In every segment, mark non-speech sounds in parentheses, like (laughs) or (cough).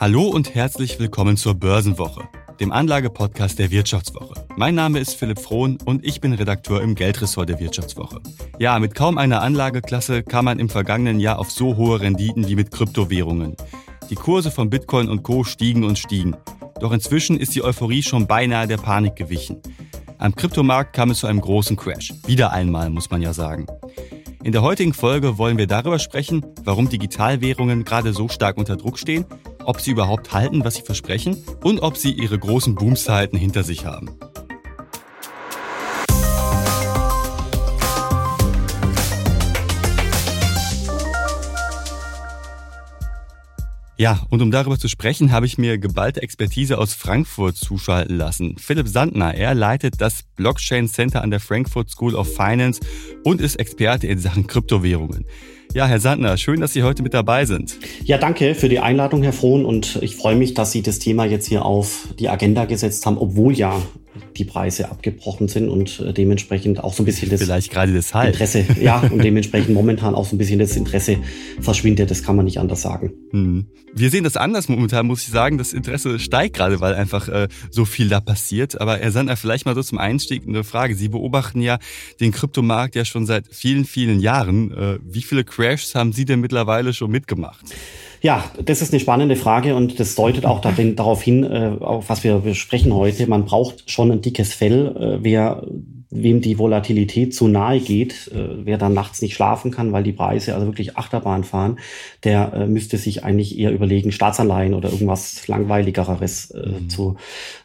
Hallo und herzlich willkommen zur Börsenwoche, dem Anlagepodcast der Wirtschaftswoche. Mein Name ist Philipp Frohn und ich bin Redakteur im Geldressort der Wirtschaftswoche. Ja, mit kaum einer Anlageklasse kam man im vergangenen Jahr auf so hohe Renditen wie mit Kryptowährungen. Die Kurse von Bitcoin und Co stiegen und stiegen. Doch inzwischen ist die Euphorie schon beinahe der Panik gewichen. Am Kryptomarkt kam es zu einem großen Crash. Wieder einmal, muss man ja sagen. In der heutigen Folge wollen wir darüber sprechen, warum Digitalwährungen gerade so stark unter Druck stehen, ob sie überhaupt halten, was sie versprechen und ob sie ihre großen Boomzeiten hinter sich haben. Ja, und um darüber zu sprechen, habe ich mir geballte Expertise aus Frankfurt zuschalten lassen. Philipp Sandner, er leitet das Blockchain Center an der Frankfurt School of Finance und ist Experte in Sachen Kryptowährungen. Ja, Herr Sandner, schön, dass Sie heute mit dabei sind. Ja, danke für die Einladung, Herr Frohn. Und ich freue mich, dass Sie das Thema jetzt hier auf die Agenda gesetzt haben, obwohl ja die Preise abgebrochen sind und äh, dementsprechend auch so ein bisschen das Vielleicht gerade deshalb. Interesse, ja, und dementsprechend momentan auch so ein bisschen das Interesse verschwindet, das kann man nicht anders sagen. Hm. Wir sehen das anders momentan, muss ich sagen. Das Interesse steigt gerade, weil einfach äh, so viel da passiert. Aber Herr Sandner, vielleicht mal so zum Einstieg eine Frage. Sie beobachten ja den Kryptomarkt ja schon seit vielen, vielen Jahren. Äh, wie viele Crashs haben Sie denn mittlerweile schon mitgemacht? Ja, das ist eine spannende Frage und das deutet auch darauf hin, äh, auf was wir besprechen heute. Man braucht schon ein dickes Fell. Äh, wer wem die Volatilität zu nahe geht, äh, wer dann nachts nicht schlafen kann, weil die Preise also wirklich Achterbahn fahren, der äh, müsste sich eigentlich eher überlegen, Staatsanleihen oder irgendwas langweiligeres äh, mhm. zu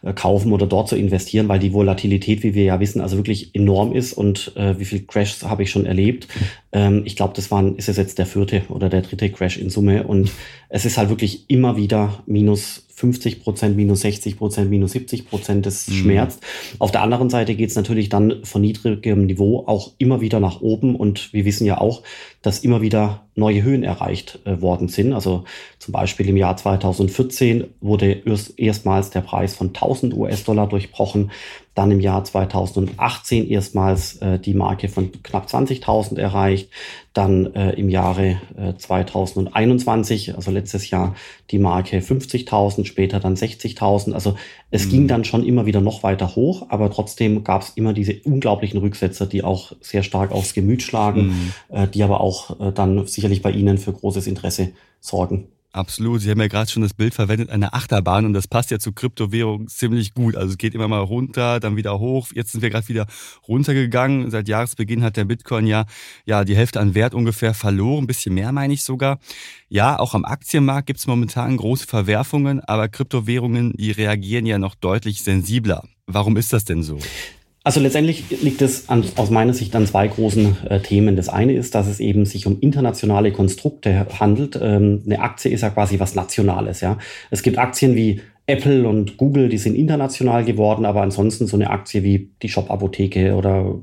äh, kaufen oder dort zu investieren, weil die Volatilität, wie wir ja wissen, also wirklich enorm ist und äh, wie viel Crashs habe ich schon erlebt. Ähm, ich glaube, das waren, ist es jetzt der vierte oder der dritte Crash in Summe und es ist halt wirklich immer wieder minus 50 Prozent, minus 60 Prozent, minus 70 Prozent, das mhm. schmerzt. Auf der anderen Seite geht es natürlich dann von niedrigem Niveau auch immer wieder nach oben und wir wissen ja auch, dass immer wieder neue Höhen erreicht äh, worden sind. Also zum Beispiel im Jahr 2014 wurde erst, erstmals der Preis von 1000 US-Dollar durchbrochen. Dann im Jahr 2018 erstmals äh, die Marke von knapp 20.000 erreicht. Dann äh, im Jahre äh, 2021, also letztes Jahr, die Marke 50.000, später dann 60.000. Also es mhm. ging dann schon immer wieder noch weiter hoch, aber trotzdem gab es immer diese unglaublichen Rücksetzer, die auch sehr stark aufs Gemüt schlagen, mhm. äh, die aber auch äh, dann sicherlich bei Ihnen für großes Interesse sorgen. Absolut. Sie haben ja gerade schon das Bild verwendet einer Achterbahn und das passt ja zu Kryptowährung ziemlich gut. Also es geht immer mal runter, dann wieder hoch. Jetzt sind wir gerade wieder runtergegangen. Seit Jahresbeginn hat der Bitcoin ja, ja die Hälfte an Wert ungefähr verloren, ein bisschen mehr meine ich sogar. Ja, auch am Aktienmarkt gibt es momentan große Verwerfungen, aber Kryptowährungen, die reagieren ja noch deutlich sensibler. Warum ist das denn so? Also letztendlich liegt es an, aus meiner Sicht an zwei großen äh, Themen. Das eine ist, dass es eben sich um internationale Konstrukte handelt. Ähm, eine Aktie ist ja quasi was Nationales. Ja, es gibt Aktien wie Apple und Google, die sind international geworden, aber ansonsten so eine Aktie wie die Shop-Apotheke oder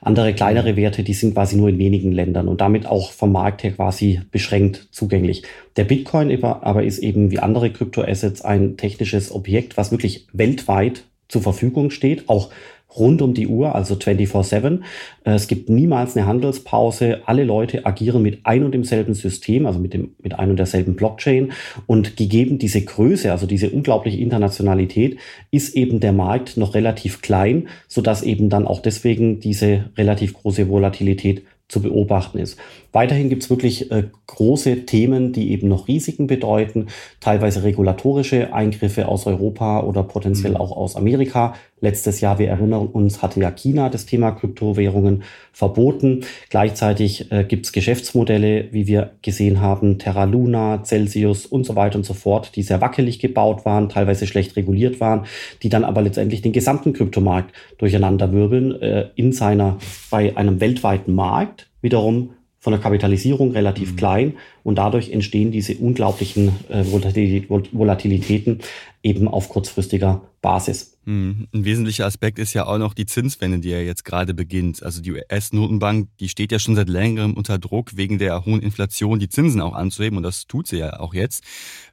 andere kleinere Werte, die sind quasi nur in wenigen Ländern und damit auch vom Markt her quasi beschränkt zugänglich. Der Bitcoin aber ist eben wie andere Kryptoassets ein technisches Objekt, was wirklich weltweit zur Verfügung steht, auch rund um die Uhr, also 24-7. Äh, es gibt niemals eine Handelspause. Alle Leute agieren mit ein und demselben System, also mit, dem, mit ein und derselben Blockchain. Und gegeben diese Größe, also diese unglaubliche Internationalität, ist eben der Markt noch relativ klein, sodass eben dann auch deswegen diese relativ große Volatilität zu beobachten ist. Weiterhin gibt es wirklich äh, große Themen, die eben noch Risiken bedeuten, teilweise regulatorische Eingriffe aus Europa oder potenziell mhm. auch aus Amerika. Letztes Jahr, wir erinnern uns, hatte ja China das Thema Kryptowährungen verboten. Gleichzeitig äh, gibt es Geschäftsmodelle, wie wir gesehen haben, Terra Luna, Celsius und so weiter und so fort, die sehr wackelig gebaut waren, teilweise schlecht reguliert waren, die dann aber letztendlich den gesamten Kryptomarkt durcheinanderwirbeln äh, in seiner, bei einem weltweiten Markt wiederum von der Kapitalisierung relativ mhm. klein und dadurch entstehen diese unglaublichen äh, Volatilitäten eben auf kurzfristiger Basis. Hm, ein wesentlicher Aspekt ist ja auch noch die Zinswende, die ja jetzt gerade beginnt. Also die US-Notenbank, die steht ja schon seit längerem unter Druck, wegen der hohen Inflation die Zinsen auch anzuheben und das tut sie ja auch jetzt.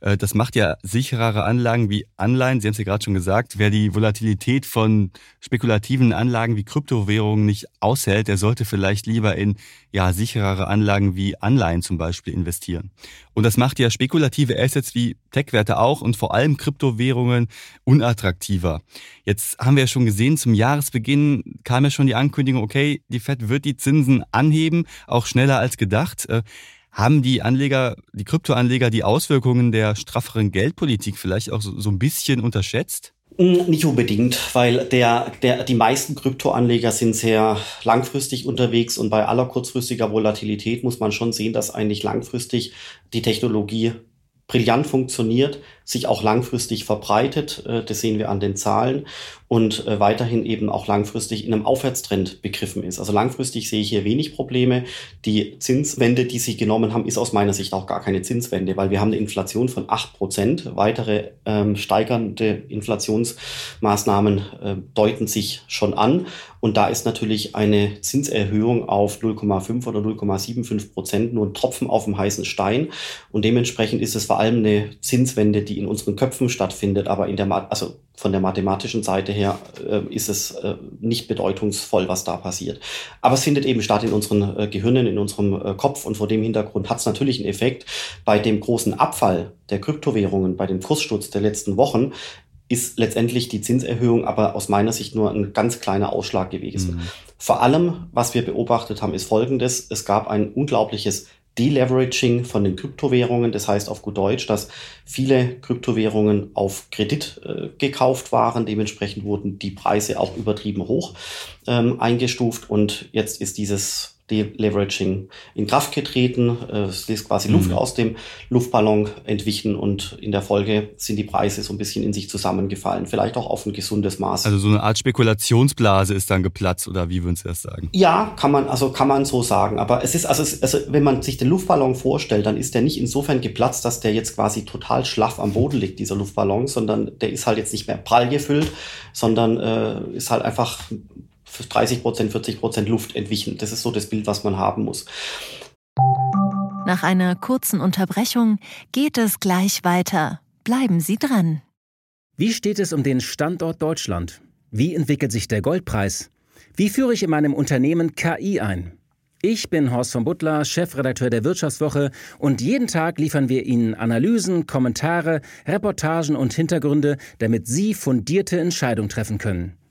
Äh, das macht ja sicherere Anlagen wie Anleihen, Sie haben es ja gerade schon gesagt, wer die Volatilität von spekulativen Anlagen wie Kryptowährungen nicht aushält, der sollte vielleicht lieber in ja, sicherere Anlagen wie Anleihen zum Beispiel investieren. Und das macht ja spekulative Assets wie Tech-Werte auch und vor allem Kryptowährungen unattraktiver. Jetzt haben wir ja schon gesehen, zum Jahresbeginn kam ja schon die Ankündigung, okay, die Fed wird die Zinsen anheben, auch schneller als gedacht. Äh, haben die Anleger, die Kryptoanleger die Auswirkungen der strafferen Geldpolitik vielleicht auch so, so ein bisschen unterschätzt? Hm, nicht unbedingt, weil der, der, die meisten Kryptoanleger sind sehr langfristig unterwegs und bei aller kurzfristiger Volatilität muss man schon sehen, dass eigentlich langfristig die Technologie brillant funktioniert, sich auch langfristig verbreitet. Äh, das sehen wir an den Zahlen und äh, weiterhin eben auch langfristig in einem Aufwärtstrend begriffen ist. Also langfristig sehe ich hier wenig Probleme. Die Zinswende, die Sie genommen haben, ist aus meiner Sicht auch gar keine Zinswende, weil wir haben eine Inflation von acht Prozent. Weitere ähm, steigernde Inflationsmaßnahmen äh, deuten sich schon an. Und da ist natürlich eine Zinserhöhung auf 0,5 oder 0,75 Prozent nur ein Tropfen auf dem heißen Stein. Und dementsprechend ist es vor allem eine Zinswende, die in unseren Köpfen stattfindet, aber in der, also von der mathematischen Seite her äh, ist es äh, nicht bedeutungsvoll, was da passiert. Aber es findet eben statt in unseren äh, Gehirnen, in unserem äh, Kopf und vor dem Hintergrund hat es natürlich einen Effekt. Bei dem großen Abfall der Kryptowährungen, bei dem Kurssturz der letzten Wochen, ist letztendlich die Zinserhöhung aber aus meiner Sicht nur ein ganz kleiner Ausschlag gewesen. Mhm. Vor allem, was wir beobachtet haben, ist Folgendes. Es gab ein unglaubliches Deleveraging von den Kryptowährungen. Das heißt auf gut Deutsch, dass viele Kryptowährungen auf Kredit äh, gekauft waren. Dementsprechend wurden die Preise auch übertrieben hoch ähm, eingestuft. Und jetzt ist dieses Deleveraging in Kraft getreten. Äh, es ist quasi Luft mhm. aus dem Luftballon entwichen und in der Folge sind die Preise so ein bisschen in sich zusammengefallen. Vielleicht auch auf ein gesundes Maß. Also so eine Art Spekulationsblase ist dann geplatzt oder wie würden Sie das sagen? Ja, kann man, also kann man so sagen. Aber es ist, also, es, also wenn man sich den Luftballon vorstellt, dann ist der nicht insofern geplatzt, dass der jetzt quasi total schlaff am Boden liegt, dieser Luftballon, sondern der ist halt jetzt nicht mehr prall gefüllt, sondern äh, ist halt einfach 30 Prozent, 40 Prozent Luft entwichen. Das ist so das Bild, was man haben muss. Nach einer kurzen Unterbrechung geht es gleich weiter. Bleiben Sie dran. Wie steht es um den Standort Deutschland? Wie entwickelt sich der Goldpreis? Wie führe ich in meinem Unternehmen KI ein? Ich bin Horst von Butler, Chefredakteur der Wirtschaftswoche und jeden Tag liefern wir Ihnen Analysen, Kommentare, Reportagen und Hintergründe, damit Sie fundierte Entscheidungen treffen können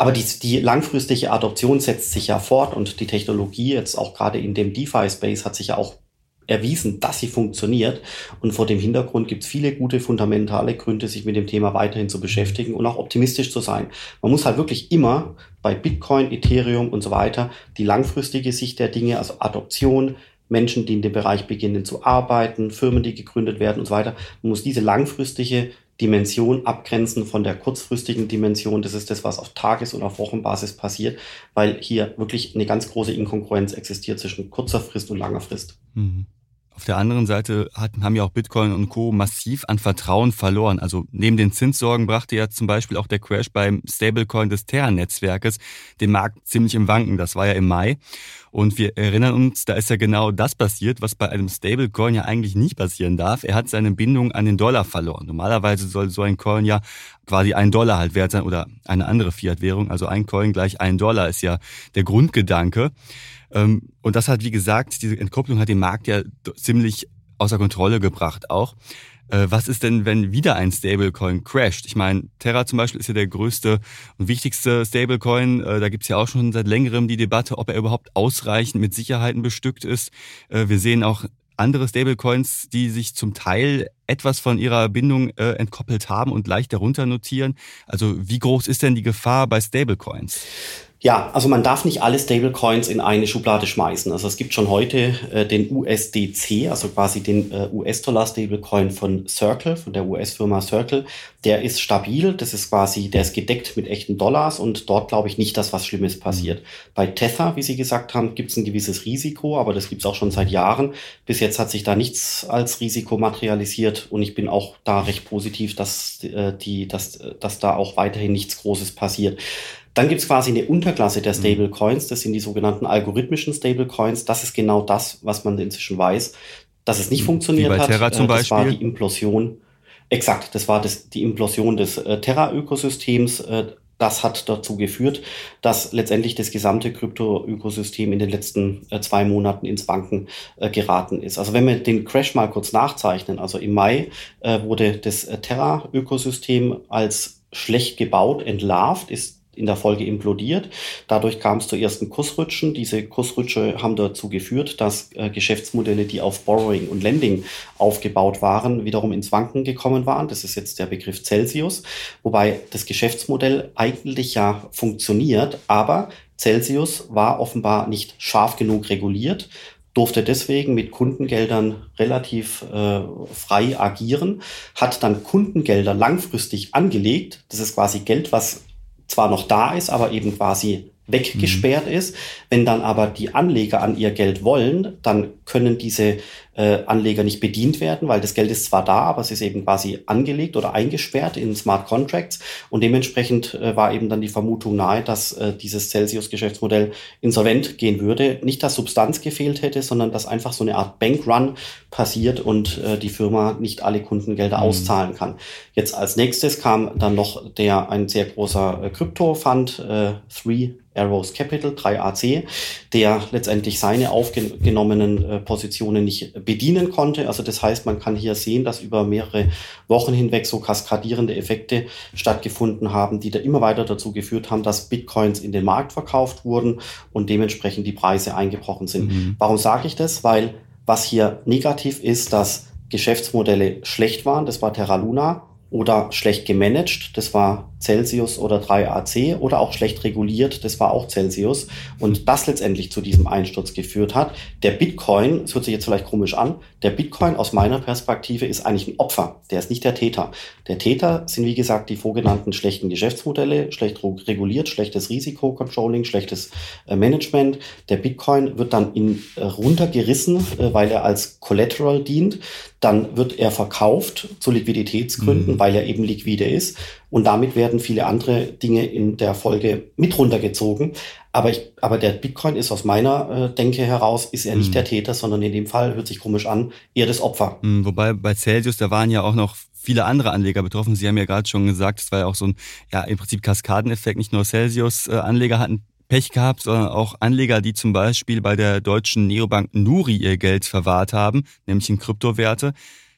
Aber die, die langfristige Adoption setzt sich ja fort und die Technologie jetzt auch gerade in dem DeFi-Space hat sich ja auch erwiesen, dass sie funktioniert. Und vor dem Hintergrund gibt es viele gute fundamentale Gründe, sich mit dem Thema weiterhin zu beschäftigen und auch optimistisch zu sein. Man muss halt wirklich immer bei Bitcoin, Ethereum und so weiter die langfristige Sicht der Dinge, also Adoption, Menschen, die in dem Bereich beginnen zu arbeiten, Firmen, die gegründet werden und so weiter. Man muss diese langfristige Dimension abgrenzen von der kurzfristigen Dimension. Das ist das, was auf Tages- und auf Wochenbasis passiert, weil hier wirklich eine ganz große Inkongruenz existiert zwischen kurzer Frist und langer Frist. Mhm. Auf der anderen Seite hatten, haben ja auch Bitcoin und Co. massiv an Vertrauen verloren. Also neben den Zinssorgen brachte ja zum Beispiel auch der Crash beim Stablecoin des Terra-Netzwerkes den Markt ziemlich im Wanken. Das war ja im Mai. Und wir erinnern uns, da ist ja genau das passiert, was bei einem Stablecoin ja eigentlich nicht passieren darf. Er hat seine Bindung an den Dollar verloren. Normalerweise soll so ein Coin ja quasi ein Dollar halt wert sein oder eine andere Fiat-Währung. Also ein Coin gleich ein Dollar ist ja der Grundgedanke. Ähm, und das hat, wie gesagt, diese Entkopplung hat den Markt ja ziemlich außer Kontrolle gebracht auch. Äh, was ist denn, wenn wieder ein Stablecoin crasht? Ich meine, Terra zum Beispiel ist ja der größte und wichtigste Stablecoin. Äh, da gibt's ja auch schon seit längerem die Debatte, ob er überhaupt ausreichend mit Sicherheiten bestückt ist. Äh, wir sehen auch andere Stablecoins, die sich zum Teil etwas von ihrer Bindung entkoppelt haben und leicht darunter notieren. Also wie groß ist denn die Gefahr bei Stablecoins? Ja, also man darf nicht alle Stablecoins in eine Schublade schmeißen. Also es gibt schon heute äh, den USDC, also quasi den äh, US-Dollar-Stablecoin von Circle, von der US-Firma Circle. Der ist stabil, das ist quasi, der ist gedeckt mit echten Dollars und dort glaube ich nicht, dass was Schlimmes passiert. Bei Tether, wie Sie gesagt haben, gibt es ein gewisses Risiko, aber das gibt es auch schon seit Jahren. Bis jetzt hat sich da nichts als Risiko materialisiert und ich bin auch da recht positiv, dass, äh, die, dass, dass da auch weiterhin nichts Großes passiert. Dann gibt es quasi eine Unterklasse der mhm. Stablecoins, das sind die sogenannten algorithmischen Stablecoins. Das ist genau das, was man inzwischen weiß, dass es nicht funktioniert bei Terra hat. Zum das Beispiel. war die Implosion. Exakt, das war das, die Implosion des äh, Terra-Ökosystems. Äh, das hat dazu geführt, dass letztendlich das gesamte Krypto-Ökosystem in den letzten äh, zwei Monaten ins Banken äh, geraten ist. Also wenn wir den Crash mal kurz nachzeichnen, also im Mai äh, wurde das äh, Terra-Ökosystem als schlecht gebaut entlarvt, ist in der Folge implodiert. Dadurch kam es zu ersten Kursrutschen. Diese Kursrutsche haben dazu geführt, dass äh, Geschäftsmodelle, die auf Borrowing und Lending aufgebaut waren, wiederum ins Wanken gekommen waren. Das ist jetzt der Begriff Celsius, wobei das Geschäftsmodell eigentlich ja funktioniert, aber Celsius war offenbar nicht scharf genug reguliert durfte deswegen mit Kundengeldern relativ äh, frei agieren, hat dann Kundengelder langfristig angelegt. Das ist quasi Geld, was zwar noch da ist, aber eben quasi weggesperrt mhm. ist. Wenn dann aber die Anleger an ihr Geld wollen, dann können diese äh, Anleger nicht bedient werden, weil das Geld ist zwar da, aber es ist eben quasi angelegt oder eingesperrt in Smart Contracts und dementsprechend äh, war eben dann die Vermutung nahe, dass äh, dieses Celsius-Geschäftsmodell insolvent gehen würde. Nicht, dass Substanz gefehlt hätte, sondern dass einfach so eine Art Bankrun passiert und äh, die Firma nicht alle Kundengelder mhm. auszahlen kann. Jetzt als nächstes kam dann noch der ein sehr großer äh, Krypto-Fund, äh, Three Arrows Capital, 3AC, der letztendlich seine aufgenommenen äh, Positionen nicht bedienen konnte. Also das heißt, man kann hier sehen, dass über mehrere Wochen hinweg so kaskadierende Effekte stattgefunden haben, die da immer weiter dazu geführt haben, dass Bitcoins in den Markt verkauft wurden und dementsprechend die Preise eingebrochen sind. Mhm. Warum sage ich das? Weil was hier negativ ist, dass Geschäftsmodelle schlecht waren, das war Terra Luna, oder schlecht gemanagt, das war Celsius oder 3AC oder auch schlecht reguliert, das war auch Celsius und das letztendlich zu diesem Einsturz geführt hat. Der Bitcoin, das hört sich jetzt vielleicht komisch an, der Bitcoin aus meiner Perspektive ist eigentlich ein Opfer, der ist nicht der Täter. Der Täter sind wie gesagt die vorgenannten schlechten Geschäftsmodelle, schlecht reguliert, schlechtes Risikocontrolling, schlechtes äh, Management. Der Bitcoin wird dann in, äh, runtergerissen, äh, weil er als Collateral dient dann wird er verkauft zu Liquiditätsgründen, mhm. weil er eben liquide ist. Und damit werden viele andere Dinge in der Folge mit runtergezogen. Aber, ich, aber der Bitcoin ist aus meiner äh, Denke heraus, ist er nicht mhm. der Täter, sondern in dem Fall, hört sich komisch an, eher das Opfer. Mhm, wobei bei Celsius, da waren ja auch noch viele andere Anleger betroffen. Sie haben ja gerade schon gesagt, es war ja auch so ein, ja, im Prinzip Kaskadeneffekt. Nicht nur Celsius-Anleger äh, hatten Pech gehabt, sondern auch Anleger, die zum Beispiel bei der deutschen Neobank Nuri ihr Geld verwahrt haben, nämlich in Kryptowerte.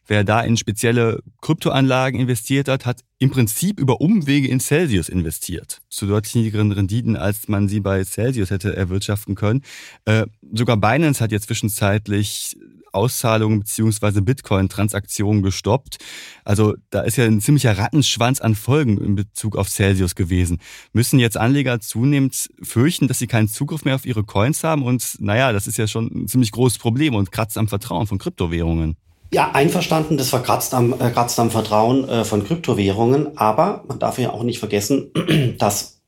Wer da in spezielle Kryptoanlagen investiert hat, hat im Prinzip über Umwege in Celsius investiert. Zu deutlich niedrigeren Renditen, als man sie bei Celsius hätte erwirtschaften können. Äh, sogar Binance hat jetzt zwischenzeitlich Auszahlungen beziehungsweise Bitcoin-Transaktionen gestoppt. Also da ist ja ein ziemlicher Rattenschwanz an Folgen in Bezug auf Celsius gewesen. Müssen jetzt Anleger zunehmend fürchten, dass sie keinen Zugriff mehr auf ihre Coins haben? Und naja, das ist ja schon ein ziemlich großes Problem und kratzt am Vertrauen von Kryptowährungen. Ja, einverstanden, das verkratzt am, äh, kratzt am Vertrauen äh, von Kryptowährungen. Aber man darf ja auch nicht vergessen, (clears throat) dass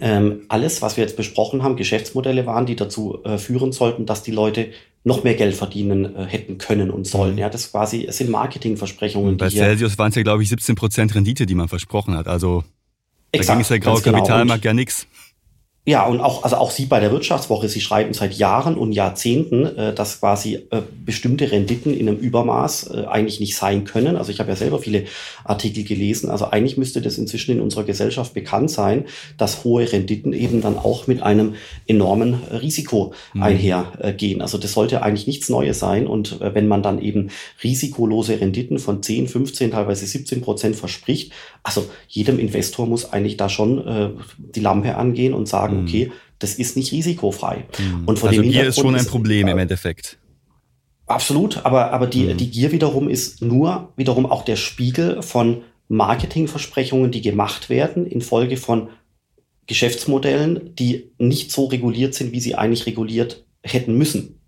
ähm, alles, was wir jetzt besprochen haben, Geschäftsmodelle waren, die dazu äh, führen sollten, dass die Leute noch mehr Geld verdienen äh, hätten können und sollen. Mhm. Ja, das quasi, es sind Marketingversprechungen. bei Celsius waren es ja, glaube ich, 17 Prozent Rendite, die man versprochen hat. Also da ging es der graue genau. Kapitalmarkt ja nichts. Ja, und auch, also auch Sie bei der Wirtschaftswoche, Sie schreiben seit Jahren und Jahrzehnten, äh, dass quasi äh, bestimmte Renditen in einem Übermaß äh, eigentlich nicht sein können. Also ich habe ja selber viele Artikel gelesen. Also eigentlich müsste das inzwischen in unserer Gesellschaft bekannt sein, dass hohe Renditen eben dann auch mit einem enormen Risiko mhm. einhergehen. Also das sollte eigentlich nichts Neues sein. Und äh, wenn man dann eben risikolose Renditen von 10, 15, teilweise 17 Prozent verspricht, also jedem Investor muss eigentlich da schon äh, die Lampe angehen und sagen, mhm. Okay, das ist nicht risikofrei. Mhm. Und von also dem Gier ist schon ein Problem ist, im Endeffekt. Absolut, aber, aber die, mhm. die Gier wiederum ist nur wiederum auch der Spiegel von Marketingversprechungen, die gemacht werden infolge von Geschäftsmodellen, die nicht so reguliert sind, wie sie eigentlich reguliert hätten müssen.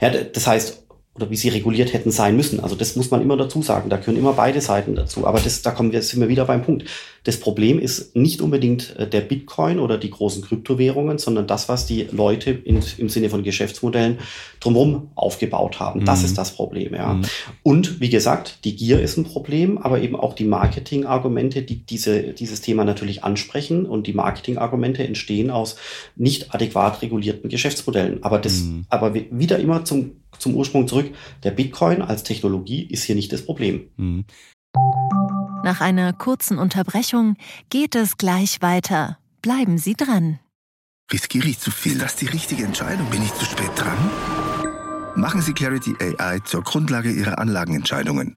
Ja, das heißt, oder wie sie reguliert hätten sein müssen. Also das muss man immer dazu sagen. Da gehören immer beide Seiten dazu. Aber das, da kommen wir, sind wir wieder beim Punkt. Das Problem ist nicht unbedingt äh, der Bitcoin oder die großen Kryptowährungen, sondern das, was die Leute in, im Sinne von Geschäftsmodellen drumherum aufgebaut haben. Mhm. Das ist das Problem, ja. Mhm. Und wie gesagt, die Gier ist ein Problem, aber eben auch die Marketingargumente, die diese, dieses Thema natürlich ansprechen. Und die Marketingargumente entstehen aus nicht adäquat regulierten Geschäftsmodellen. Aber das, mhm. aber wieder immer zum, zum Ursprung zurück. Der Bitcoin als Technologie ist hier nicht das Problem. Mhm. Nach einer kurzen Unterbrechung geht es gleich weiter. Bleiben Sie dran. Riskiere ich zu viel? Ist das die richtige Entscheidung? Bin ich zu spät dran? Machen Sie Clarity AI zur Grundlage Ihrer Anlagenentscheidungen.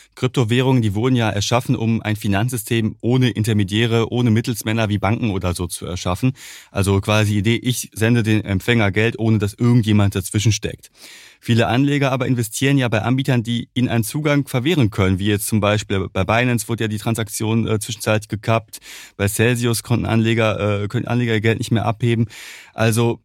Kryptowährungen, die wurden ja erschaffen, um ein Finanzsystem ohne Intermediäre, ohne Mittelsmänner wie Banken oder so zu erschaffen. Also quasi die Idee, ich sende den Empfänger Geld, ohne dass irgendjemand dazwischen steckt. Viele Anleger aber investieren ja bei Anbietern, die ihnen einen Zugang verwehren können, wie jetzt zum Beispiel bei Binance wurde ja die Transaktion äh, zwischenzeitlich gekappt, bei Celsius konnten Anleger, äh, können Anleger ihr Geld nicht mehr abheben. Also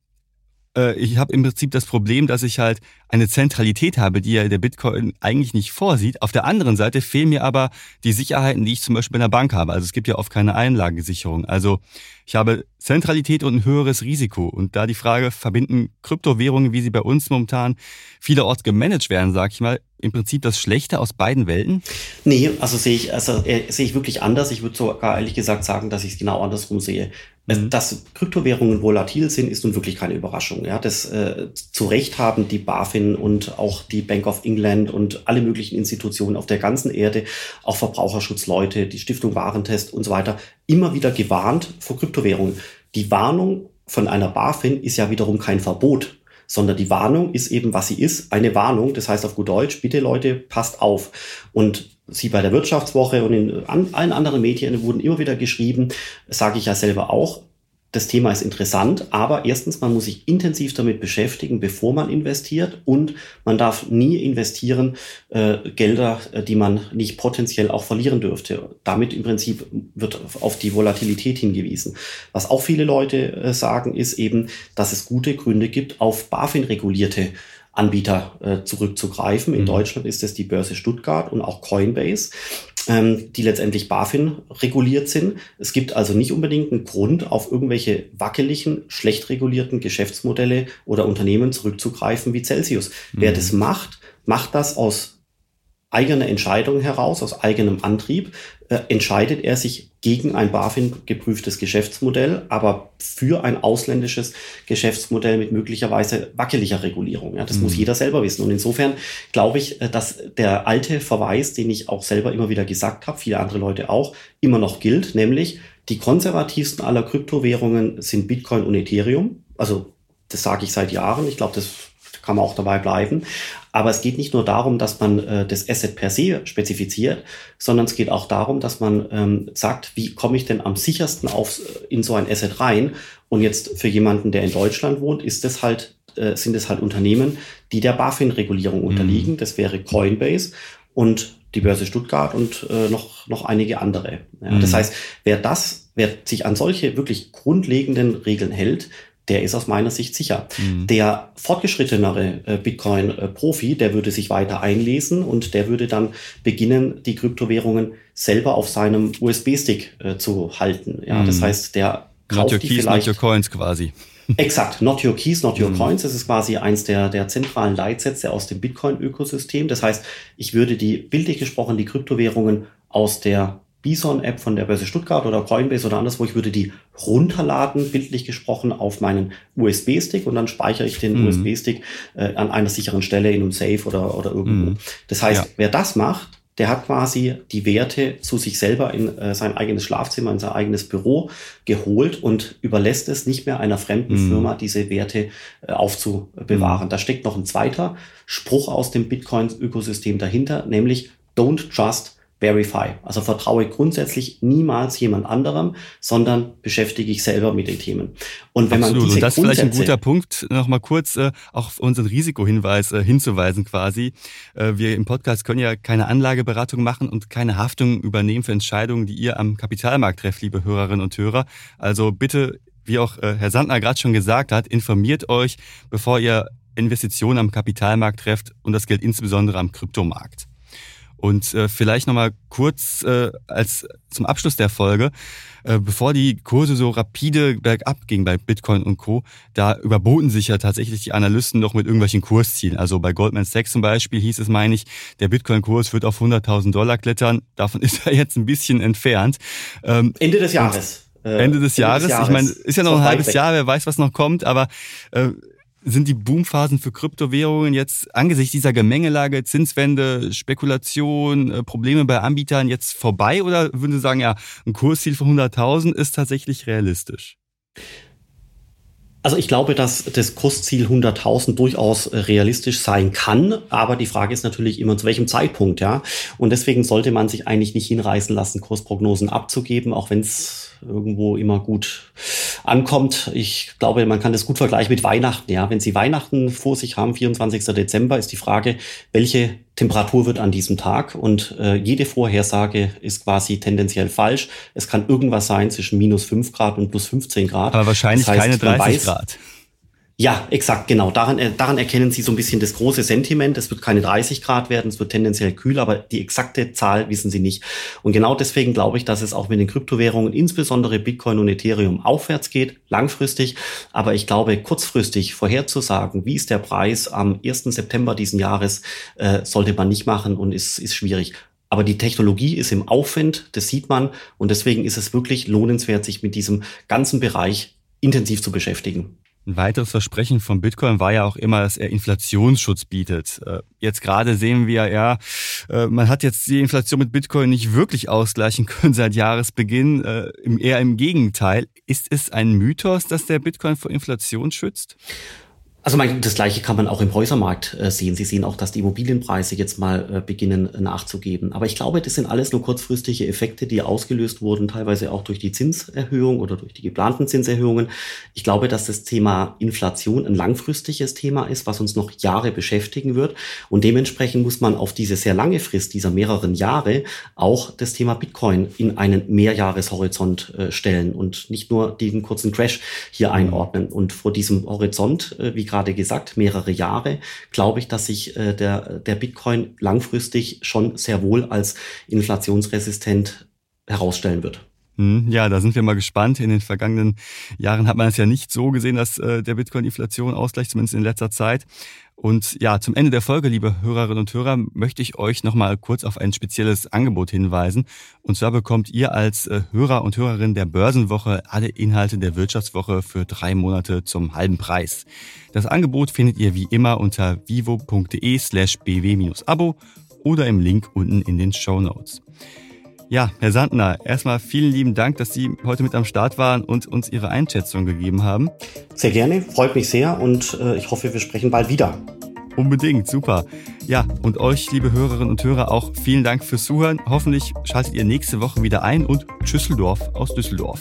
äh, ich habe im Prinzip das Problem, dass ich halt eine Zentralität habe, die ja der Bitcoin eigentlich nicht vorsieht. Auf der anderen Seite fehlen mir aber die Sicherheiten, die ich zum Beispiel bei einer Bank habe. Also es gibt ja oft keine Einlagensicherung. Also ich habe Zentralität und ein höheres Risiko. Und da die Frage, verbinden Kryptowährungen, wie sie bei uns momentan vielerorts gemanagt werden, sage ich mal, im Prinzip das Schlechte aus beiden Welten? Nee, also sehe ich, also äh, sehe ich wirklich anders. Ich würde sogar ehrlich gesagt sagen, dass ich es genau andersrum sehe. Mhm. Dass Kryptowährungen volatil sind, ist nun wirklich keine Überraschung. Ja, das äh, zu Recht haben die BaFin und auch die Bank of England und alle möglichen Institutionen auf der ganzen Erde, auch Verbraucherschutzleute, die Stiftung Warentest und so weiter, immer wieder gewarnt vor Kryptowährungen. Die Warnung von einer BaFin ist ja wiederum kein Verbot, sondern die Warnung ist eben, was sie ist, eine Warnung. Das heißt auf gut Deutsch, bitte Leute, passt auf. Und Sie bei der Wirtschaftswoche und in allen anderen Medien wurden immer wieder geschrieben, sage ich ja selber auch, das Thema ist interessant, aber erstens, man muss sich intensiv damit beschäftigen, bevor man investiert und man darf nie investieren äh, Gelder, äh, die man nicht potenziell auch verlieren dürfte. Damit im Prinzip wird auf die Volatilität hingewiesen. Was auch viele Leute äh, sagen, ist eben, dass es gute Gründe gibt, auf BaFin-regulierte Anbieter äh, zurückzugreifen. In mhm. Deutschland ist es die Börse Stuttgart und auch Coinbase, ähm, die letztendlich BaFin reguliert sind. Es gibt also nicht unbedingt einen Grund, auf irgendwelche wackeligen, schlecht regulierten Geschäftsmodelle oder Unternehmen zurückzugreifen wie Celsius. Mhm. Wer das macht, macht das aus eigener Entscheidung heraus, aus eigenem Antrieb, äh, entscheidet er sich gegen ein BaFin geprüftes Geschäftsmodell, aber für ein ausländisches Geschäftsmodell mit möglicherweise wackeliger Regulierung. Ja, das mhm. muss jeder selber wissen. Und insofern glaube ich, äh, dass der alte Verweis, den ich auch selber immer wieder gesagt habe, viele andere Leute auch, immer noch gilt, nämlich die konservativsten aller Kryptowährungen sind Bitcoin und Ethereum. Also das sage ich seit Jahren. Ich glaube, das kann man auch dabei bleiben. Aber es geht nicht nur darum, dass man äh, das Asset per se spezifiziert, sondern es geht auch darum, dass man ähm, sagt, wie komme ich denn am sichersten auf, in so ein Asset rein? Und jetzt für jemanden, der in Deutschland wohnt, ist das halt, äh, sind es halt Unternehmen, die der BaFin-Regulierung mhm. unterliegen. Das wäre Coinbase und die Börse Stuttgart und äh, noch, noch einige andere. Ja, mhm. Das heißt, wer das, wer sich an solche wirklich grundlegenden Regeln hält, der ist aus meiner Sicht sicher. Mhm. Der fortgeschrittenere äh, Bitcoin-Profi, der würde sich weiter einlesen und der würde dann beginnen, die Kryptowährungen selber auf seinem USB-Stick äh, zu halten. Ja, mhm. das heißt, der kauft not your die keys, vielleicht. Not your coins quasi. (laughs) Exakt, not your keys, not your mhm. coins. Das ist quasi eins der, der zentralen Leitsätze aus dem Bitcoin-Ökosystem. Das heißt, ich würde die, bildlich gesprochen, die Kryptowährungen aus der Bison-App von der Börse Stuttgart oder Coinbase oder anderswo. Ich würde die runterladen, bildlich gesprochen, auf meinen USB-Stick und dann speichere ich den mhm. USB-Stick äh, an einer sicheren Stelle in einem Safe oder, oder irgendwo. Mhm. Das heißt, ja. wer das macht, der hat quasi die Werte zu sich selber in äh, sein eigenes Schlafzimmer, in sein eigenes Büro geholt und überlässt es nicht mehr einer fremden mhm. Firma, diese Werte äh, aufzubewahren. Mhm. Da steckt noch ein zweiter Spruch aus dem Bitcoin-Ökosystem dahinter, nämlich Don't trust Verify. Also vertraue grundsätzlich niemals jemand anderem, sondern beschäftige ich selber mit den Themen. Und wenn Absolut. man diese und das ist vielleicht ein guter Punkt, noch mal kurz äh, auch auf unseren Risikohinweis äh, hinzuweisen quasi. Äh, wir im Podcast können ja keine Anlageberatung machen und keine Haftung übernehmen für Entscheidungen, die ihr am Kapitalmarkt trefft, liebe Hörerinnen und Hörer. Also bitte, wie auch äh, Herr Sandner gerade schon gesagt hat, informiert euch, bevor ihr Investitionen am Kapitalmarkt trefft und das gilt insbesondere am Kryptomarkt. Und äh, vielleicht nochmal kurz äh, als zum Abschluss der Folge, äh, bevor die Kurse so rapide bergab gingen bei Bitcoin und Co., da überboten sich ja tatsächlich die Analysten noch mit irgendwelchen Kurszielen. Also bei Goldman Sachs zum Beispiel hieß es, meine ich, der Bitcoin-Kurs wird auf 100.000 Dollar klettern. Davon (laughs) ist er jetzt ein bisschen entfernt. Ähm, Ende des Jahres. Ende des, Ende Jahres. des Jahres. Ich meine, ist ja noch ein halbes Jahr, wer weiß, was noch kommt, aber äh, sind die Boomphasen für Kryptowährungen jetzt angesichts dieser Gemengelage, Zinswende, Spekulation, äh, Probleme bei Anbietern jetzt vorbei oder würden Sie sagen, ja, ein Kursziel von 100.000 ist tatsächlich realistisch? Also ich glaube, dass das Kursziel 100.000 durchaus realistisch sein kann, aber die Frage ist natürlich immer zu welchem Zeitpunkt, ja. Und deswegen sollte man sich eigentlich nicht hinreißen lassen, Kursprognosen abzugeben, auch wenn es irgendwo immer gut ankommt. Ich glaube, man kann das gut vergleichen mit Weihnachten. Ja, wenn Sie Weihnachten vor sich haben, 24. Dezember, ist die Frage, welche Temperatur wird an diesem Tag und äh, jede Vorhersage ist quasi tendenziell falsch. Es kann irgendwas sein zwischen minus 5 Grad und plus 15 Grad. Aber wahrscheinlich das heißt, keine 30 weiß, Grad. Ja, exakt, genau. Daran, äh, daran erkennen Sie so ein bisschen das große Sentiment. Es wird keine 30 Grad werden, es wird tendenziell kühl, aber die exakte Zahl wissen Sie nicht. Und genau deswegen glaube ich, dass es auch mit den Kryptowährungen, insbesondere Bitcoin und Ethereum, aufwärts geht, langfristig. Aber ich glaube, kurzfristig vorherzusagen, wie ist der Preis am 1. September diesen Jahres, äh, sollte man nicht machen und ist, ist schwierig. Aber die Technologie ist im Aufwind, das sieht man. Und deswegen ist es wirklich lohnenswert, sich mit diesem ganzen Bereich intensiv zu beschäftigen. Ein weiteres Versprechen von Bitcoin war ja auch immer, dass er Inflationsschutz bietet. Äh, jetzt gerade sehen wir ja, äh, man hat jetzt die Inflation mit Bitcoin nicht wirklich ausgleichen (laughs) können seit Jahresbeginn. Äh, eher im Gegenteil. Ist es ein Mythos, dass der Bitcoin vor Inflation schützt? Also mein, das Gleiche kann man auch im Häusermarkt äh, sehen. Sie sehen auch, dass die Immobilienpreise jetzt mal äh, beginnen äh, nachzugeben. Aber ich glaube, das sind alles nur kurzfristige Effekte, die ausgelöst wurden, teilweise auch durch die Zinserhöhung oder durch die geplanten Zinserhöhungen. Ich glaube, dass das Thema Inflation ein langfristiges Thema ist, was uns noch Jahre beschäftigen wird. Und dementsprechend muss man auf diese sehr lange Frist dieser mehreren Jahre auch das Thema Bitcoin in einen Mehrjahreshorizont äh, stellen und nicht nur diesen kurzen Crash hier einordnen. Und vor diesem Horizont, äh, wie gerade gerade gesagt, mehrere Jahre, glaube ich, dass sich äh, der, der Bitcoin langfristig schon sehr wohl als inflationsresistent herausstellen wird. Hm, ja, da sind wir mal gespannt. In den vergangenen Jahren hat man es ja nicht so gesehen, dass äh, der Bitcoin Inflation ausgleicht, zumindest in letzter Zeit. Und ja, zum Ende der Folge, liebe Hörerinnen und Hörer, möchte ich euch nochmal kurz auf ein spezielles Angebot hinweisen. Und zwar bekommt ihr als äh, Hörer und Hörerin der Börsenwoche alle Inhalte der Wirtschaftswoche für drei Monate zum halben Preis. Das Angebot findet ihr wie immer unter vivo.de slash bw-abo oder im Link unten in den Show Notes. Ja, Herr Sandner, erstmal vielen lieben Dank, dass Sie heute mit am Start waren und uns Ihre Einschätzung gegeben haben. Sehr gerne, freut mich sehr und äh, ich hoffe, wir sprechen bald wieder. Unbedingt, super. Ja, und euch, liebe Hörerinnen und Hörer, auch vielen Dank fürs Zuhören. Hoffentlich schaltet ihr nächste Woche wieder ein und Tschüsseldorf aus Düsseldorf.